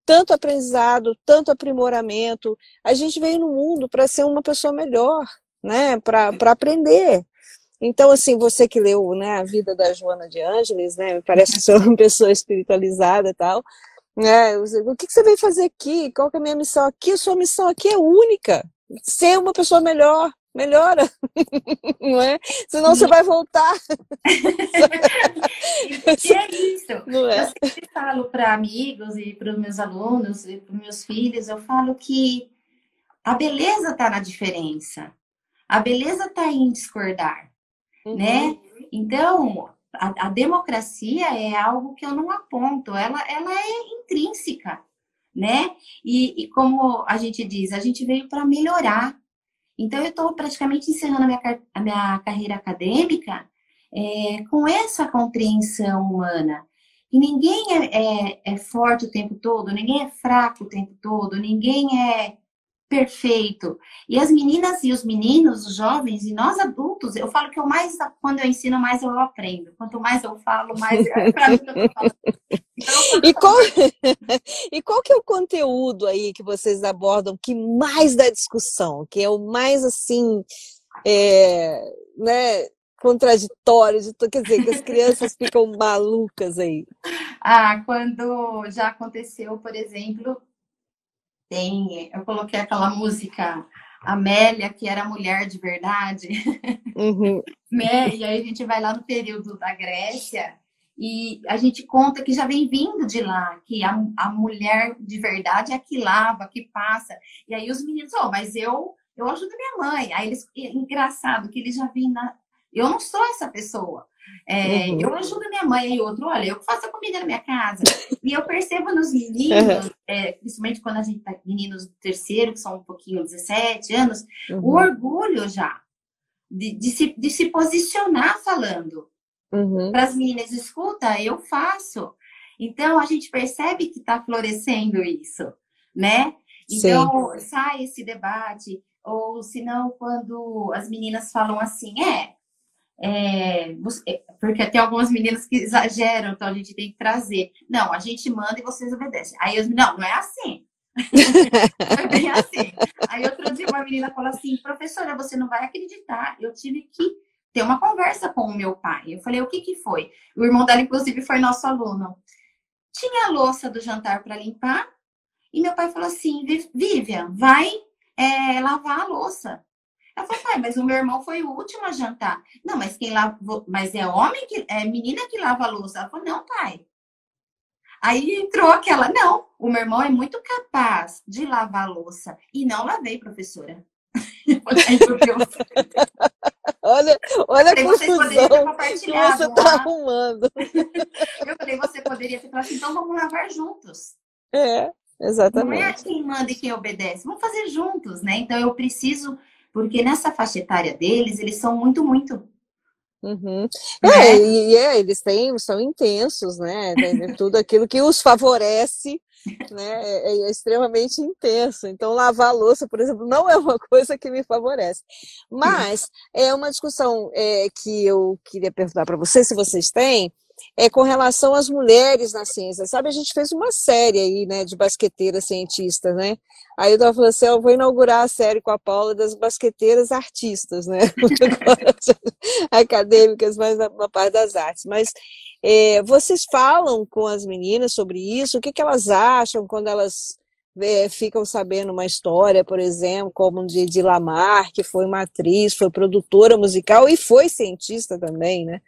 Tanto aprendizado, tanto aprimoramento. A gente veio no mundo para ser uma pessoa melhor, né? Para aprender. Então, assim, você que leu né, a vida da Joana de Ângeles, né, me parece que sou uma [LAUGHS] pessoa espiritualizada e tal, né, o que, você veio fazer aqui? Qual é a minha missão aqui? A sua missão aqui é única, ser uma pessoa melhor, melhora, [LAUGHS] não é? Senão você vai voltar. [LAUGHS] e é isso. É? Eu sempre falo para amigos e para os meus alunos e para os meus filhos, eu falo que a beleza está na diferença. A beleza está em discordar uhum. né? Então, a, a, democracia é algo que eu não aponto, ela, ela é intrínseca, né? E, e como a gente diz, a gente veio para melhorar. Então, eu estou praticamente encerrando a minha, a minha carreira acadêmica é, com essa compreensão humana. E ninguém é, é, é, forte o tempo todo, ninguém é fraco o tempo todo, ninguém é perfeito. E as meninas e os meninos, os jovens e nós adultos, eu falo que eu mais, quando eu ensino, mais eu aprendo. Quanto mais eu falo, mais para [LAUGHS] mim eu falo. Então, e, qual, [LAUGHS] e qual que é o conteúdo aí que vocês abordam que mais dá discussão, que é o mais assim, é, né, contraditório, quer dizer, que as crianças ficam malucas aí? [LAUGHS] Ah, quando já aconteceu, por exemplo, tem, eu coloquei aquela música Amélia, que era mulher de verdade. Uhum. [LAUGHS] né? E aí a gente vai lá no período da Grécia e a gente conta que já vem vindo de lá, que a, a mulher de verdade é que lava, que passa. E aí os meninos, oh, mas eu eu ajudo minha mãe. Aí eles, engraçado que eles já vêm na. Eu não sou essa pessoa. É, uhum. Eu ajudo minha mãe e outro, olha, eu faço a comida na minha casa. e eu percebo nos meninos, uhum. é, principalmente quando a gente tá meninos do terceiro, que são um pouquinho 17 anos, uhum. o orgulho já de, de, se, de se posicionar falando. Uhum. Para as meninas, escuta, eu faço. Então a gente percebe que está florescendo isso, né? Então Sim. sai esse debate, ou se não, quando as meninas falam assim, é, é, é, porque tem algumas meninas que exageram, então a gente tem que trazer. Não, a gente manda e vocês obedecem. Aí eu não, não é assim. [LAUGHS] é bem assim. Aí outro dia uma menina falou assim, professora, você não vai acreditar, eu tive que ter uma conversa com o meu pai. Eu falei, o que que foi? O irmão dela, inclusive, foi nosso aluno. Tinha a louça do jantar para limpar, e meu pai falou assim, Vivian, vai é, lavar a louça. Ela falou, pai, mas o meu irmão foi o último a jantar. Não, mas quem lava, mas é homem que é menina que lava a louça. Ela falou, não, pai. Aí entrou aquela, não, o meu irmão é muito capaz de lavar a louça. E não lavei, professora. [LAUGHS] [LAUGHS] olha, olha a confusão que você está arrumando. [LAUGHS] Eu falei, você poderia ter falado assim, então vamos lavar juntos. É, exatamente. Não é quem manda e quem obedece. Vamos fazer juntos, né? Então eu preciso porque nessa faixa etária deles, eles são muito, muito. Uhum. Né? É, e é, eles têm, são intensos, né? Tudo aquilo que os favorece né, é, é, extremamente intenso. Então, lavar a louça, por exemplo, não é uma [LAUGHS] coisa que me favorece. Mas é uma discussão é, que eu queria perguntar para vocês, se vocês têm, é com relação às mulheres na ciência. Sabe, a gente fez uma série aí, né, de basqueteiras cientistas, né? Aí eu tava falando assim, eu vou inaugurar a série com a Paula das basqueteiras artistas, né? [LAUGHS] [LAUGHS] Acadêmicas, mas na, na, parte das artes. Mas é, vocês falam com as meninas sobre isso? O que, que elas acham quando elas é, ficam sabendo uma história, por exemplo, como de, de Lamar, que foi uma atriz, foi produtora musical e foi cientista também, né?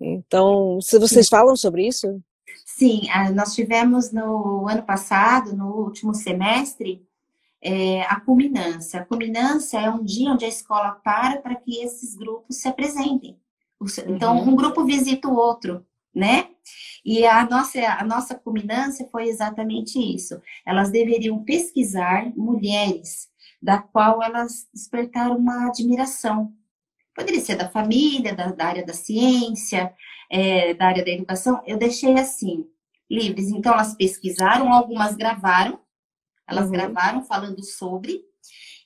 Então, se vocês Sim. falam sobre isso? Sim, nós tivemos no ano passado, no último semestre, é, a culminância. A culminância é um dia onde a escola para para que esses grupos se apresentem. Então, uhum. um grupo visita o outro, né? E a nossa, a nossa culminância foi exatamente isso. Elas deveriam pesquisar mulheres da qual elas despertaram uma admiração poderia ser da família, da, da área da ciência, é, da área da educação, eu deixei assim, livres. Então, elas pesquisaram, algumas gravaram, elas uhum. gravaram falando sobre,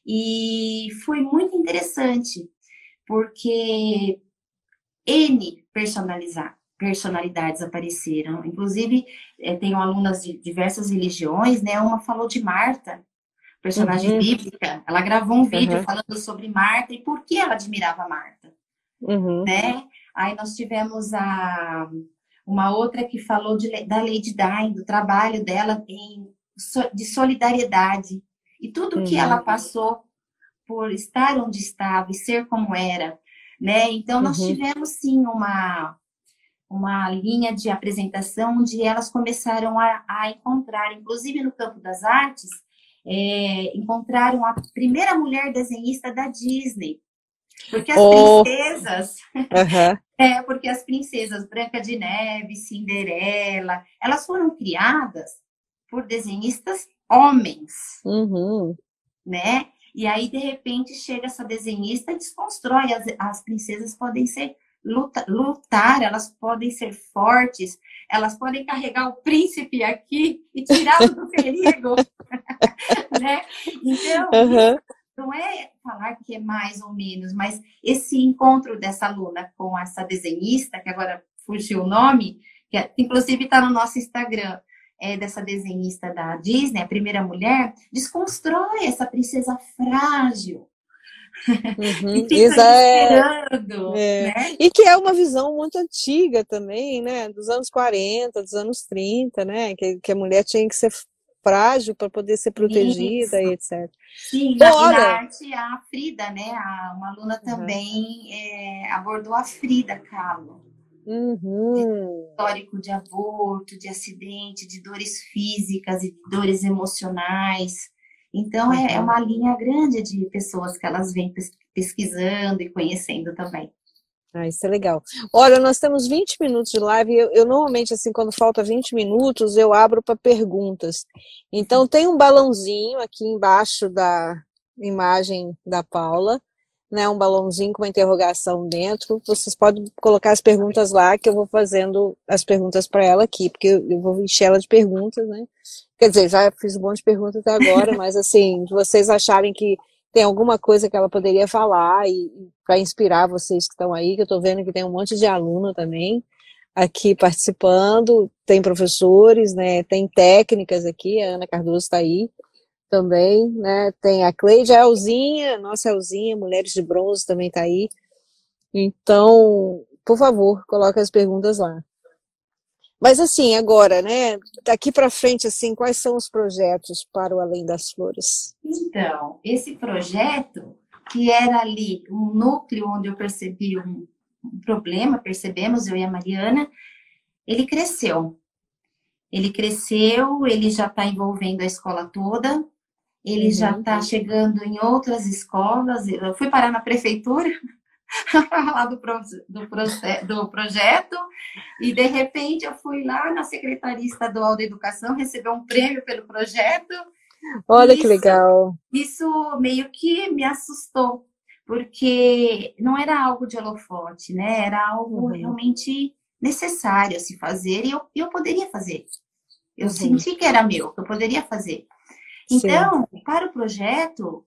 e foi muito interessante, porque N personalizar, personalidades apareceram. Inclusive, é, tenho alunas de diversas religiões, né? Uma falou de Marta, personagem uhum. bíblica. Ela gravou um vídeo uhum. falando sobre Marta e por que ela admirava Marta, uhum. né? Aí nós tivemos a uma outra que falou de, da Lady Di, do trabalho dela em, de solidariedade e tudo que ela uhum. passou por estar onde estava e ser como era, né? Então nós uhum. tivemos sim uma uma linha de apresentação onde elas começaram a, a encontrar, inclusive no campo das artes, é, encontraram a primeira mulher desenhista da Disney. Porque as oh. princesas. [LAUGHS] Uhum. é, porque as princesas Branca de Neve, Cinderela, elas foram criadas por desenhistas homens. Uhum. Né? E aí, de repente, chega essa desenhista e desconstrói. As, as princesas podem ser luta, lutar, elas podem ser fortes, elas podem carregar o príncipe aqui e tirá-lo do perigo. né? Então, uhum. não é falar que é mais ou menos, mas esse encontro dessa aluna com essa desenhista, que agora fugiu o nome, que é, inclusive está no nosso Instagram, é, dessa desenhista da Disney, a primeira mulher, desconstrói essa princesa frágil, Uhum, isso é, é. Né? E que é uma visão muito antiga também, né? Dos anos 40, dos anos 30, né? Que, que a mulher tinha que ser frágil para poder ser protegida isso. e etc. Sim, na, na, arte a Frida, né? A, uma aluna também uhum. é, abordou a Frida Kahlo. Uhum. Histórico de aborto, de acidente, de dores físicas e dores emocionais. Então, é, é uma linha grande de pessoas que elas vêm pesquisando e conhecendo também. Ah, isso é legal. Olha, nós temos 20 minutos de live. Eu, eu normalmente, assim, quando falta 20 minutos, eu abro para perguntas. Então, tem um balãozinho aqui embaixo da imagem da Paula, né? Um balãozinho com uma interrogação dentro. Vocês podem colocar as perguntas lá, que eu vou fazendo as perguntas para ela aqui, porque eu, vou encher ela de perguntas, né? Quer dizer, já fiz um monte de perguntas até agora, mas assim, vocês acharem que tem alguma coisa que ela poderia falar e, para inspirar vocês que estão aí, que eu estou vendo que tem um monte de aluno também aqui participando, tem professores, né, tem técnicas aqui, a Ana Cardoso está aí também, né, tem a Cleide, a Elzinha, nossa Elzinha, Mulheres de Bronze também está aí. Então, por favor, coloque as perguntas lá. Mas assim, agora, né, daqui para frente, assim, quais são os projetos para o Além das Flores? Então, esse projeto, que era ali um núcleo onde eu percebi um, um problema, percebemos, eu e a Mariana, ele cresceu. Ele cresceu, ele já está envolvendo a escola toda, ele uhum. já está chegando em outras escolas. Eu fui parar na prefeitura, [LAUGHS] falar do, pro, do, do, projeto, e de repente eu fui lá na Secretaria Estadual da Educação receber um prêmio pelo projeto. Olha isso, que legal! Isso meio que me assustou, porque não era algo de holofote, né? Era algo uhum. realmente necessário a se fazer e eu, eu poderia fazer. Eu uhum. senti que era meu, que eu poderia fazer. Então, Sim. para o projeto,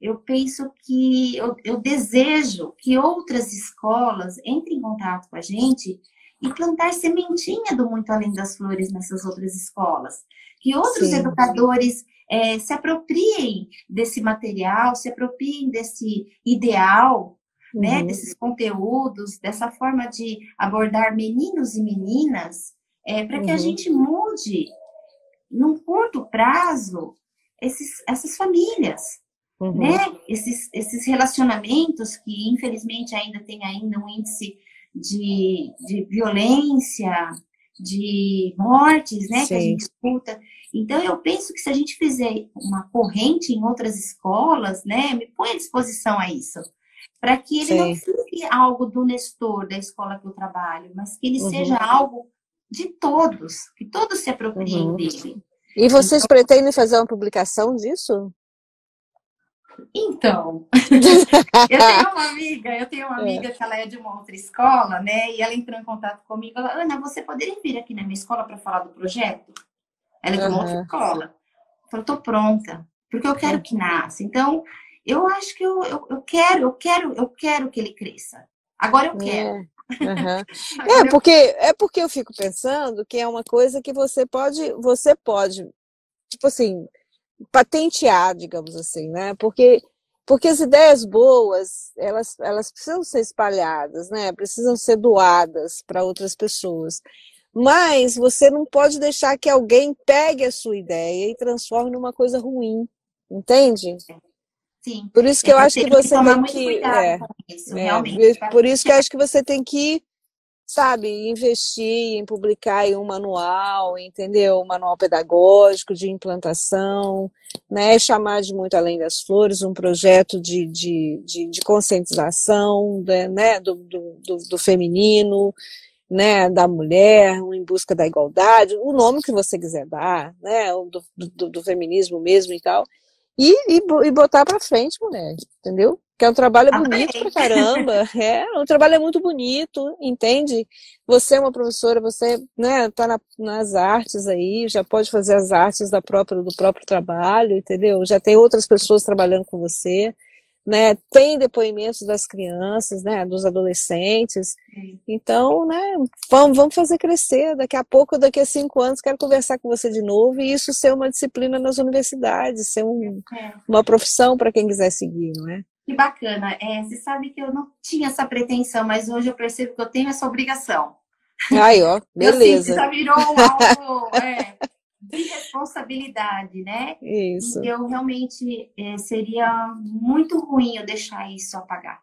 eu penso que eu, eu, desejo que outras escolas entrem em contato com a gente e plantar sementinha do Muito Além das Flores nessas outras escolas. Que outros sim, educadores É, se apropriem desse material, se apropriem desse ideal, né, uhum. né, desses conteúdos, dessa forma de abordar meninos e meninas, é, para que uhum. a gente mude, num curto prazo, esses, essas famílias uhum. né? Esses, esses relacionamentos que, infelizmente, ainda tem ainda um índice de, de violência, de mortes, né? Sim. Que a gente escuta. Então, eu penso que se a gente fizer uma corrente em outras escolas, né? Me põe à disposição a isso. Para que ele Sim. não fique algo do Nestor, da escola que eu trabalho, mas que ele uhum. seja algo de todos, que todos se apropriem uhum. dele. E vocês então, pretendem fazer uma publicação disso? Então, [LAUGHS] eu tenho uma amiga, eu tenho uma é. amiga é. que ela é de uma outra escola, né? E ela entrou em contato comigo. Ela, Ana, você poderia vir aqui na minha escola para falar do projeto? Ela é de uma uhum. outra escola. Eu falei, tô pronta, porque eu quero que nasça. Então, eu acho que eu, eu, eu quero, eu quero, eu quero que ele cresça. Agora eu quero. É. Uhum. [LAUGHS] é porque é porque eu fico pensando que é uma coisa que você pode você pode tipo assim patentear, digamos assim, né? Porque porque as ideias boas, elas, elas precisam ser espalhadas, né? Precisam ser doadas para outras pessoas. Mas você não pode deixar que alguém pegue a sua ideia e transforme numa coisa ruim, entende? Sim. Por isso que eu, eu acho que você que tem que. É, isso, é, por isso que eu acho que você tem que sabe, investir em publicar um manual, entendeu? Um manual pedagógico de implantação, né? Chamar de Muito Além das Flores, um projeto de, de, de, de conscientização né? Do, do, do, do, feminino, né? da mulher, em busca da igualdade, o nome que você quiser dar, né? do, do, do feminismo mesmo e tal, e, e, e botar para frente, mulher, entendeu? Que é um trabalho bonito pra caramba. [LAUGHS] É, o trabalho é muito bonito, entende? Você é uma professora, você né, tá na, nas artes aí, já pode fazer as artes da própria, do próprio trabalho, entendeu? Já tem outras pessoas trabalhando com você, né? Tem depoimentos das crianças, né? Dos adolescentes. Então, né? Vamos, vamos fazer crescer. Daqui a pouco, daqui a cinco anos, quero conversar com você de novo e isso ser uma disciplina nas universidades, ser um, é. uma profissão para quem quiser seguir, não é? Que bacana. É, você sabe que eu não tinha essa pretensão, mas hoje eu percebo que eu tenho essa obrigação. Aí, ó, [LAUGHS] beleza. já virou algo é, de responsabilidade, né? Isso. Eu realmente é, seria muito ruim eu deixar isso apagar.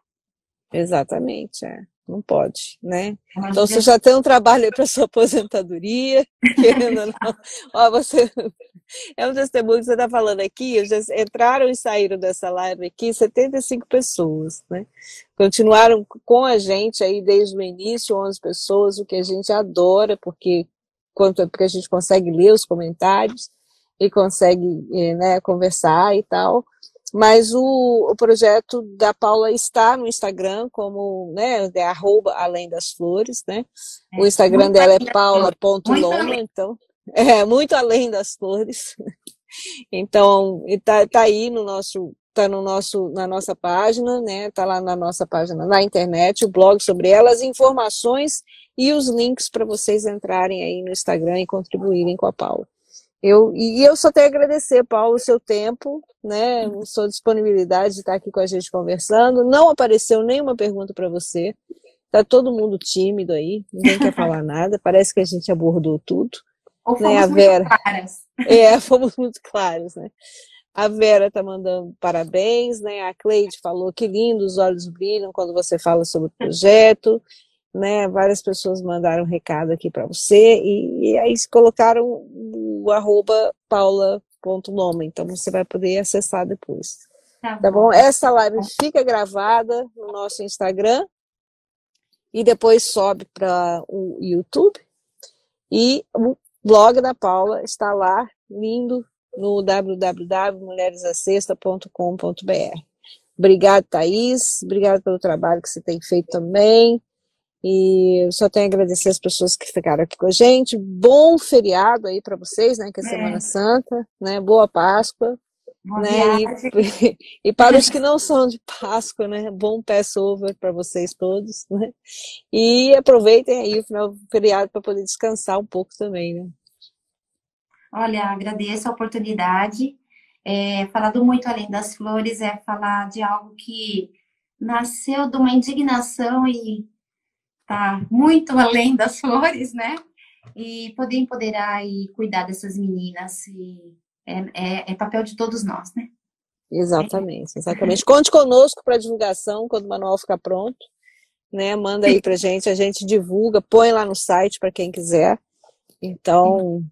Exatamente, é. Não pode, né? Então você já tem um trabalho aí para sua [LAUGHS] aposentadoria, [LAUGHS] querendo ou não. Ó, você [LAUGHS] é um testemunho que você está falando aqui, já entraram e saíram dessa live aqui 75 pessoas, né? Continuaram com a gente aí desde o início, 11 pessoas, o que a gente adora, porque, quanto, porque a gente consegue ler os comentários e consegue eh, né, conversar e tal. Mas o, o projeto da Paula está no Instagram como, né, é arroba além das flores, né? É, o Instagram dela é paula.loma, então, [LAUGHS] é muito além das flores. [LAUGHS] Então, está tá aí no nosso tá no nosso na nossa página, né? Tá lá na nossa página na internet, o blog sobre elas, informações e os links para vocês entrarem aí no Instagram e contribuírem com a Paula. Eu, e eu só tenho a agradecer, Paulo, o seu tempo, né, a sua disponibilidade de estar aqui com a gente conversando. Não apareceu nenhuma pergunta para você. Tá todo mundo tímido aí, ninguém quer [LAUGHS] falar nada. Parece que a gente abordou tudo. Ou né, a Vera. claras. É, [LAUGHS] fomos muito claros, né? A Vera tá mandando parabéns, né? A Cleide falou que lindo, os olhos brilham quando você fala sobre o projeto né? Várias pessoas mandaram um recado aqui para você e, e, aí colocaram o arroba paula.noma, então você vai poder acessar depois. Tá, tá bom. bom? Essa live fica gravada no nosso Instagram e depois sobe para o YouTube. E o blog da Paula está lá, lindo, no www.mulheresacesta.com.br. Obrigado, Thaís. Obrigado pelo trabalho que você tem feito também. E só tenho a agradecer as pessoas que ficaram aqui com a gente. Bom feriado aí para vocês, né? Que é Semana é. Santa, né? Boa Páscoa. Boa né? E, [LAUGHS] e, para os que não são de Páscoa, né? Bom Passover para vocês todos, né? E aproveitem aí o final do feriado para poder descansar um pouco também, né? Olha, agradeço a oportunidade. É, falar do Muito Além das Flores é falar de algo que nasceu de uma indignação e tá muito além das flores, né? E poder empoderar e cuidar dessas meninas é, é, é papel de todos nós, né? Exatamente, exatamente. Conte conosco para divulgação quando o manual ficar pronto, né? Manda aí para gente, a gente divulga, põe lá no site para quem quiser. Então,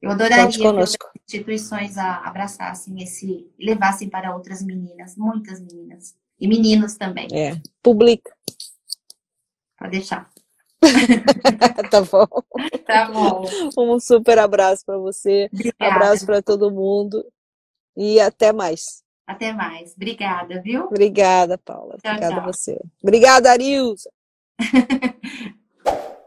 eu adoraria que as instituições abraçassem esse, levassem para outras meninas, muitas meninas e meninos também. É, publica. Pode deixar. [LAUGHS] tá bom. [LAUGHS] Tá bom. Um super abraço para você. Obrigada. Abraço para todo mundo. E até mais. Até mais. Obrigada, viu? Obrigada, Paula. Tchau, Obrigada tchau. a você. Obrigada, Arilza. [LAUGHS]